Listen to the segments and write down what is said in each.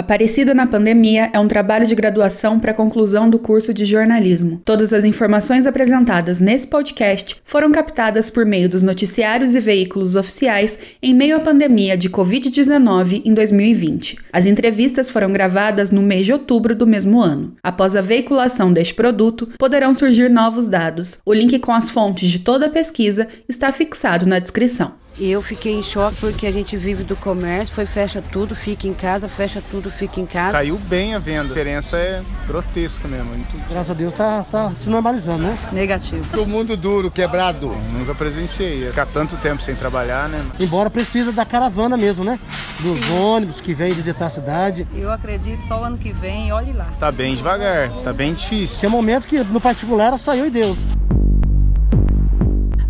Aparecida na Pandemia é um trabalho de graduação para conclusão do curso de jornalismo. Todas as informações apresentadas nesse podcast foram captadas por meio dos noticiários e veículos oficiais em meio à pandemia de Covid-19 em 2020. As entrevistas foram gravadas no mês de outubro do mesmo ano. Após a veiculação deste produto, poderão surgir novos dados. O link com as fontes de toda a pesquisa está fixado na descrição. E eu fiquei em choque porque a gente vive do comércio, foi fecha tudo, fica em casa, fecha tudo, fica em casa. Caiu bem a venda, a diferença é grotesca mesmo. Muito... Graças a Deus tá, tá se normalizando, né? Negativo. O mundo duro, quebrado. Nunca presenciei, ficar tanto tempo sem trabalhar, né? Embora precisa da caravana mesmo, né? Dos Sim. ônibus que vêm visitar a cidade. Eu acredito só o ano que vem, olhe lá. Tá bem devagar, tá bem difícil. Tem momento que no particular era só eu e Deus.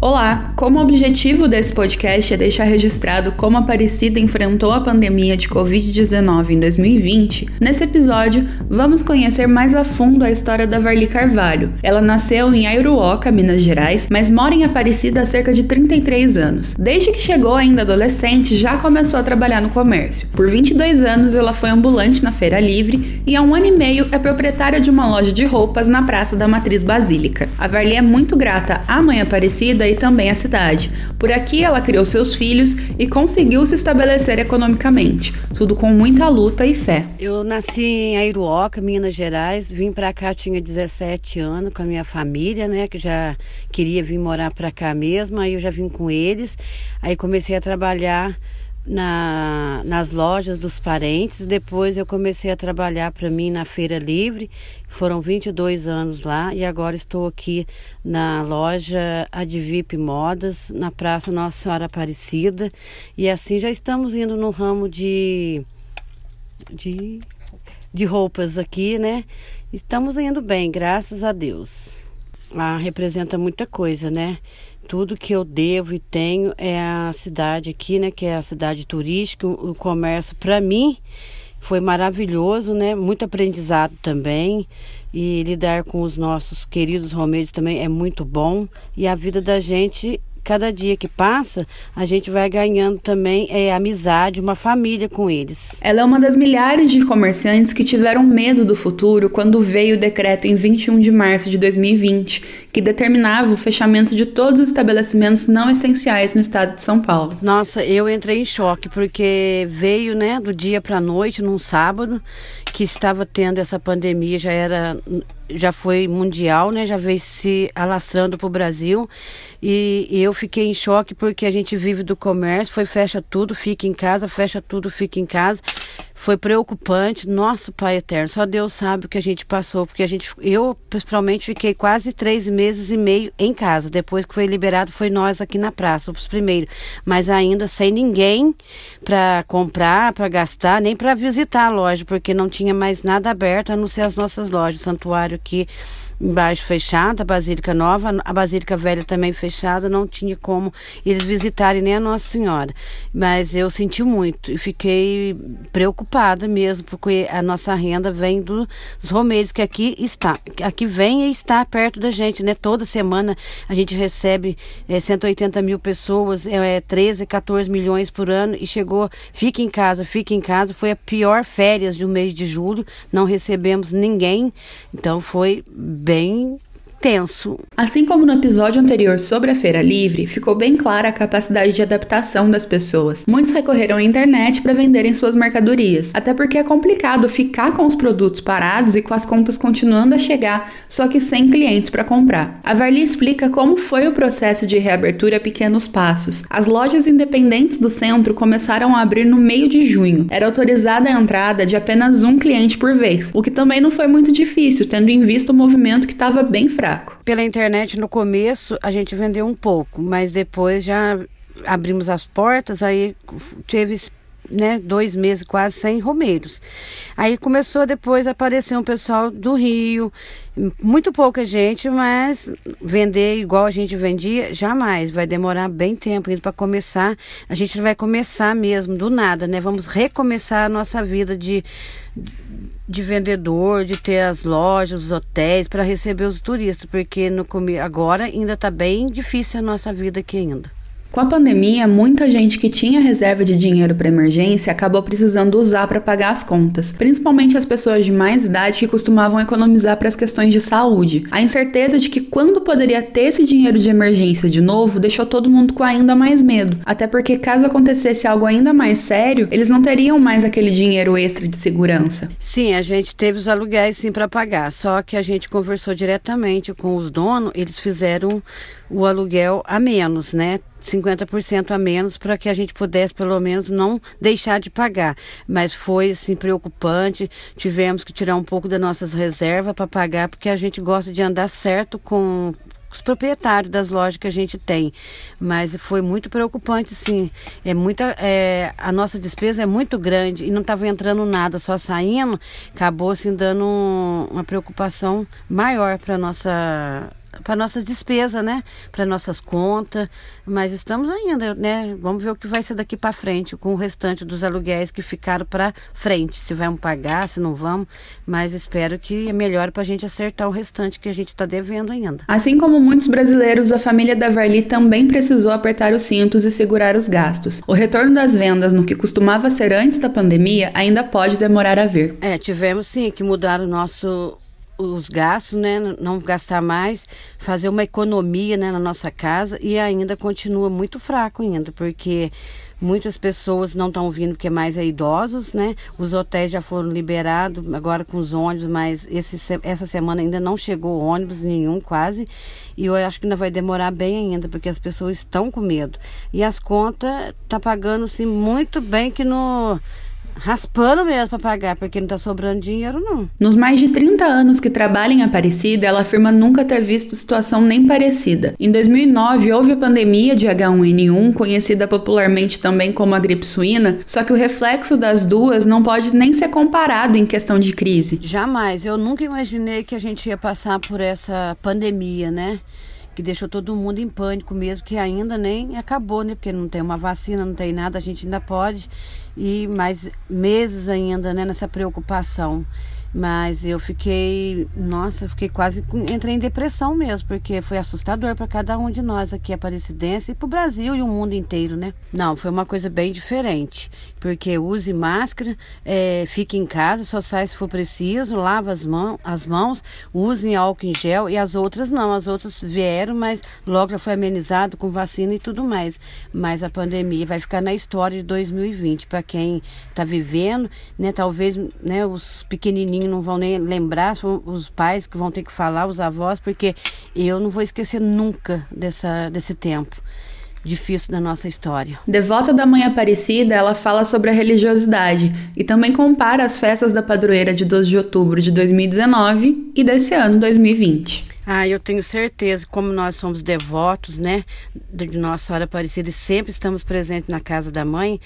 Olá! Como objetivo desse podcast é deixar registrado como a Aparecida enfrentou a pandemia de Covid-19 em 2020, nesse episódio vamos conhecer mais a fundo a história da Varli Carvalho. Ela nasceu em Airuoca, Minas Gerais, mas mora em Aparecida há cerca de 33 anos. Desde que chegou ainda adolescente, já começou a trabalhar no comércio. Por 22 anos, ela foi ambulante na Feira Livre e há um ano e meio é proprietária de uma loja de roupas na Praça da Matriz Basílica. A Varli é muito grata à mãe Aparecida e também a cidade. Por aqui ela criou seus filhos e conseguiu se estabelecer economicamente, tudo com muita luta e fé. Eu nasci em Airuoca, Minas Gerais, vim para cá tinha 17 anos com a minha família, né, que já queria vir morar para cá mesmo, aí eu já vim com eles. Aí comecei a trabalhar na, nas lojas dos parentes. Depois eu comecei a trabalhar para mim na Feira Livre. Foram 22 anos lá e agora estou aqui na loja Advip Modas, na Praça Nossa Senhora Aparecida. E assim já estamos indo no ramo de, de, de roupas aqui, né? Estamos indo bem, graças a Deus. Ah, representa muita coisa, né? Tudo que eu devo e tenho é a cidade aqui, né, que é a cidade turística, o, comércio para mim foi maravilhoso, né? Muito aprendizado também. E lidar com os nossos queridos romeiros também é muito bom. E a vida da gente cada dia que passa, a gente vai ganhando também é, amizade, uma família com eles. Ela é uma das milhares de comerciantes que tiveram medo do futuro quando veio o decreto em 21 de março de 2020, que determinava o fechamento de todos os estabelecimentos não essenciais no estado de São Paulo. Nossa, eu entrei em choque porque veio, né, do dia para a noite, num sábado, que estava tendo essa pandemia, já era já foi mundial, né? Já veio se alastrando para o Brasil e, e, eu fiquei em choque porque a gente vive do comércio, foi fecha tudo, fica em casa, fecha tudo, fica em casa. Foi preocupante, nosso Pai Eterno, só Deus sabe o que a gente passou, porque a gente, eu principalmente fiquei quase três meses e meio em casa. Depois que foi liberado, foi nós aqui na praça, os primeiros, mas ainda sem ninguém para comprar, para gastar, nem para visitar a loja, porque não tinha mais nada aberto a não ser as nossas lojas, o santuário aqui embaixo fechada, a Basílica Nova, a Basílica Velha também fechada, não tinha como eles visitarem nem a Nossa Senhora. Mas eu senti muito e fiquei preocupada mesmo, porque a nossa renda vem dos romeiros que aqui está, aqui vem e está perto da gente, né? Toda semana a gente recebe é, 180 mil pessoas, é, 13, 14 milhões por ano e chegou, fica em casa, fica em casa, foi a pior férias do mês de julho, não recebemos ninguém, então foi bem bem tenso. Assim como no episódio anterior sobre a Feira Livre, ficou bem clara a capacidade de adaptação das pessoas. Muitos recorreram à internet para venderem suas mercadorias, até porque é complicado ficar com os produtos parados e com as contas continuando a chegar, só que sem clientes para comprar. A Varli explica como foi o processo de reabertura a pequenos passos. As lojas independentes do centro começaram a abrir no meio de junho. Era autorizada a entrada de apenas um cliente por vez, o que também não foi muito difícil, tendo em vista o movimento que estava bem fraco fraco. Pela internet, no começo, a gente vendeu um pouco, mas depois já abrimos as portas, aí teve né, dois meses quase sem romeiros. Aí começou depois a aparecer um pessoal do Rio, muito pouca gente, mas vender igual a gente vendia, jamais. Vai demorar bem tempo para começar. A gente vai começar mesmo do nada, né? Vamos recomeçar a nossa vida de de vendedor, de ter as lojas, os hotéis para receber os turistas, porque no agora ainda está bem difícil a nossa vida aqui ainda. Com a pandemia, muita gente que tinha reserva de dinheiro para emergência acabou precisando usar para pagar as contas, principalmente as pessoas de mais idade que costumavam economizar para as questões de saúde. A incerteza de que quando poderia ter esse dinheiro de emergência de novo deixou todo mundo com ainda mais medo, até porque caso acontecesse algo ainda mais sério, eles não teriam mais aquele dinheiro extra de segurança. Sim, a gente teve os aluguéis sim para pagar, só que a gente conversou diretamente com os donos, eles fizeram o aluguel a menos, né? 50% a menos para que a gente pudesse pelo menos não deixar de pagar. Mas foi assim preocupante, tivemos que tirar um pouco das nossas reservas para pagar porque a gente gosta de andar certo com os proprietários das lojas que a gente tem. Mas foi muito preocupante, sim. É muita, é, a nossa despesa é muito grande e não estava entrando nada, só saindo, acabou assim dando um, uma preocupação maior para nossa para nossas despesas, né? Para nossas contas, mas estamos ainda, né? Vamos ver o que vai ser daqui para frente com o restante dos aluguéis que ficaram para frente, se vamos pagar, se não vamos, mas espero que melhore para a gente acertar o restante que a gente está devendo ainda. Assim como muitos brasileiros, a família da Varli também precisou apertar os cintos e segurar os gastos. O retorno das vendas no que costumava ser antes da pandemia ainda pode demorar a vir. É, tivemos sim que mudar o nosso os gastos, né, não gastar mais, fazer uma economia né, na nossa casa e ainda continua muito fraco ainda, porque muitas pessoas não estão vindo porque mais é idosos, né? Os hotéis já foram liberados agora com os ônibus, mas esse, essa semana ainda não chegou ônibus nenhum quase e eu acho que ainda vai demorar bem ainda porque as pessoas estão com medo e as contas tá pagando assim muito bem que no raspando mesmo para pagar, porque não tá sobrando dinheiro, não. Nos mais de 30 anos que trabalha em Aparecida, ela afirma nunca ter visto situação nem parecida. Em 2009, houve a pandemia de H1N1, conhecida popularmente também como a gripe suína, só que o reflexo das duas não pode nem ser comparado em questão de crise. Jamais. Eu nunca imaginei que a gente ia passar por essa pandemia, né? Que deixou todo mundo em pânico mesmo, que ainda nem acabou, né? Porque não tem uma vacina, não tem nada, a gente ainda pode e mais meses ainda, né, nessa preocupação. Mas eu fiquei, nossa, eu fiquei quase, entrei em depressão mesmo, porque foi assustador para cada um de nós aqui, Aparecidense, e para o Brasil e o mundo inteiro, né? Não, foi uma coisa bem diferente, porque use máscara, é, fique em casa, só sai se for preciso, lava as, mão, as mãos, use álcool em gel, e as outras não, as outras vieram, mas logo já foi amenizado com vacina e tudo mais. Mas a pandemia vai ficar na história de 2020, para quem está vivendo, né? Talvez né, os pequenininhos não vão nem lembrar, são os pais que vão ter que falar, os avós, porque eu não vou esquecer nunca dessa, desse tempo difícil da nossa história. Devota da Mãe Aparecida, ela fala sobre a religiosidade e também compara as festas da padroeira de 12 de outubro de 2019 e desse ano 2020. Ah, eu tenho certeza, como nós somos devotos, né, de Nossa Senhora Aparecida e sempre estamos presentes na casa da mãe,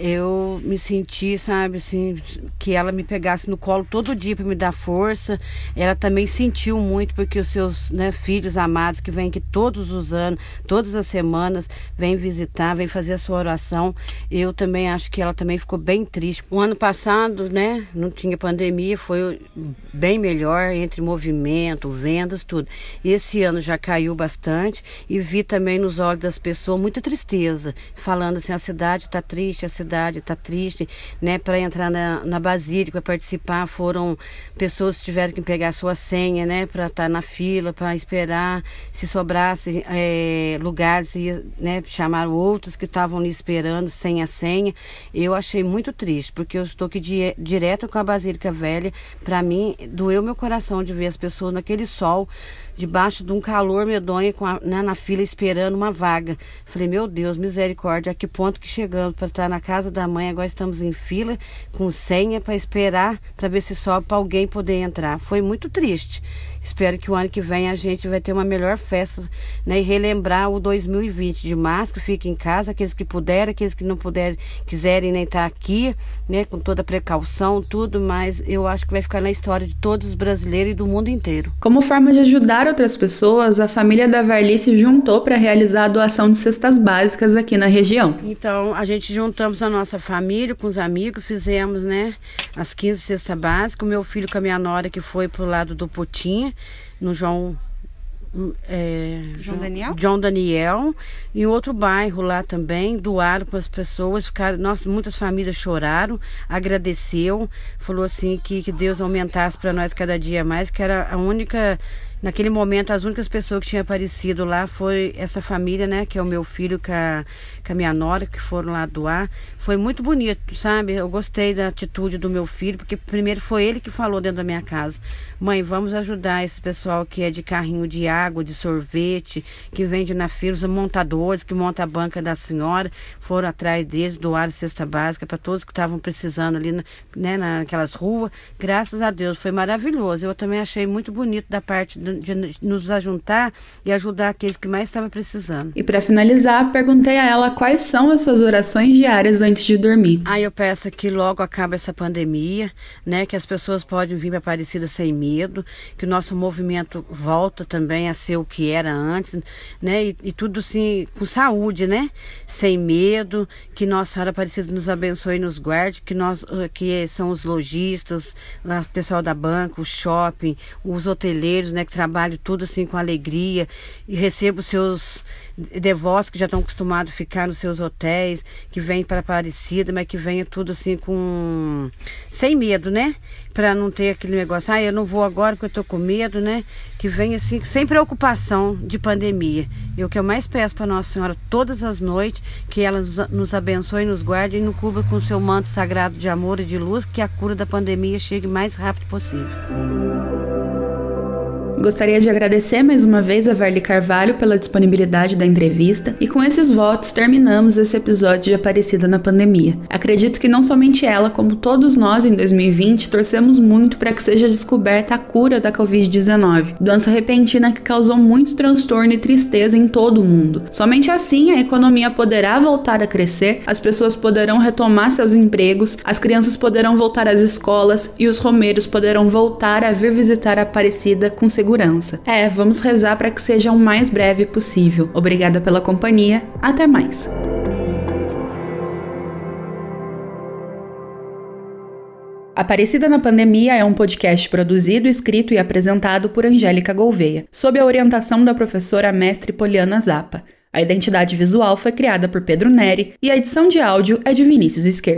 eu me senti, sabe, assim, que ela me pegasse no colo todo dia para me dar força. Ela também sentiu muito porque os seus né, filhos amados que vêm aqui todos os anos, todas as semanas, vêm visitar, vêm fazer a sua oração. Eu também acho que ela também ficou bem triste. O ano passado, né, não tinha pandemia, foi bem melhor entre movimento, vendas, tudo. Esse ano já caiu bastante e vi também nos olhos das pessoas muita tristeza, falando assim, a cidade está triste, a cidade está triste, né? Para entrar na, na Basílica, participar, foram pessoas que tiveram que pegar sua senha, né? Para estar tá na fila, para esperar. Se sobrasse é, lugares, ia, né? Chamaram outros que estavam ali esperando sem a senha. Eu achei muito triste, porque eu estou aqui di direto com a Basílica Velha. Para mim, doeu meu coração de ver as pessoas naquele sol debaixo de um calor medonho com a, né, na fila esperando uma vaga. Falei, meu Deus, misericórdia, a que ponto que chegamos para estar na casa da mãe, agora estamos em fila com senha para esperar para ver se sobe para alguém poder entrar. Foi muito triste. Espero que o ano que vem a gente vai ter uma melhor festa, né? E relembrar o 2020 de máscara, fique em casa, aqueles que puderem, aqueles que não puderem, quiserem nem estar aqui, né? Com toda a precaução, tudo, mas eu acho que vai ficar na história de todos os brasileiros e do mundo inteiro. Como forma de ajudar outras pessoas, a família da Varli se juntou para realizar a doação de cestas básicas aqui na região. Então, a gente juntamos a nossa família com os amigos, fizemos, né? As 15 cestas básicas. O meu filho com a minha nora que foi pro lado do Putinha no João é, João Daniel? João Daniel. Em outro bairro lá também, doaram para as pessoas, ficaram, nossa, muitas famílias choraram, agradeceu, falou assim que, que Deus aumentasse para nós cada dia mais, que era a única Naquele momento, as únicas pessoas que tinham aparecido lá foi essa família, né? Que é o meu filho com a, com a minha nora, que foram lá doar. Foi muito bonito, sabe? Eu gostei da atitude do meu filho, porque primeiro foi ele que falou dentro da minha casa. Mãe, vamos ajudar esse pessoal que é de carrinho de água, de sorvete, que vende na feira, os montadores que montam a banca da senhora, foram atrás deles, doaram cesta básica para todos que estavam precisando ali, né, naquelas ruas. Graças a Deus, foi maravilhoso. Eu também achei muito bonito da parte do, de nos ajuntar e ajudar aqueles que mais estavam precisando. E para finalizar, perguntei a ela quais são as suas orações diárias antes de dormir. Aí eu peço que logo acabe essa pandemia, né, que as pessoas podem vir para Aparecida sem medo, que o nosso movimento volta também a ser o que era antes, né, e, e tudo assim com saúde, né, sem medo, que Nossa Senhora Aparecida nos abençoe e nos guarde, que nós que são os lojistas, o pessoal da banca, o shopping, os hoteleiros, né, que trabalho tudo assim com alegria e recebo seus devotos que já estão acostumados a ficar nos seus hotéis, que vêm para Aparecida, mas que venha tudo assim com sem medo, né? Para não ter aquele negócio, ah, eu não vou agora porque eu tô com medo, né? Que venha assim sem preocupação de pandemia. E o que eu mais peço para Nossa Senhora todas as noites, que ela nos abençoe, nos guarde e nos cubra com o seu manto sagrado de amor e de luz, que a cura da pandemia chegue mais rápido possível. Gostaria de agradecer mais uma vez a Verly Carvalho pela disponibilidade da entrevista e com esses votos terminamos esse episódio de Aparecida na Pandemia. Acredito que não somente ela, como todos nós em 2020, torcemos muito para que seja descoberta a cura da Covid-19, doença repentina que causou muito transtorno e tristeza em todo o mundo. Somente assim a economia poderá voltar a crescer, as pessoas poderão retomar seus empregos, as crianças poderão voltar às escolas e os romeiros poderão voltar a vir visitar a Aparecida com segurança segurança. É, vamos rezar para que seja o mais breve possível. Obrigada pela companhia, até mais. Aparecida na Pandemia é um podcast produzido, escrito e apresentado por Angélica Gouveia, sob a orientação da professora mestre Poliana Zappa. A identidade visual foi criada por Pedro Neri e a edição de áudio é de Vinícius Esquerdo.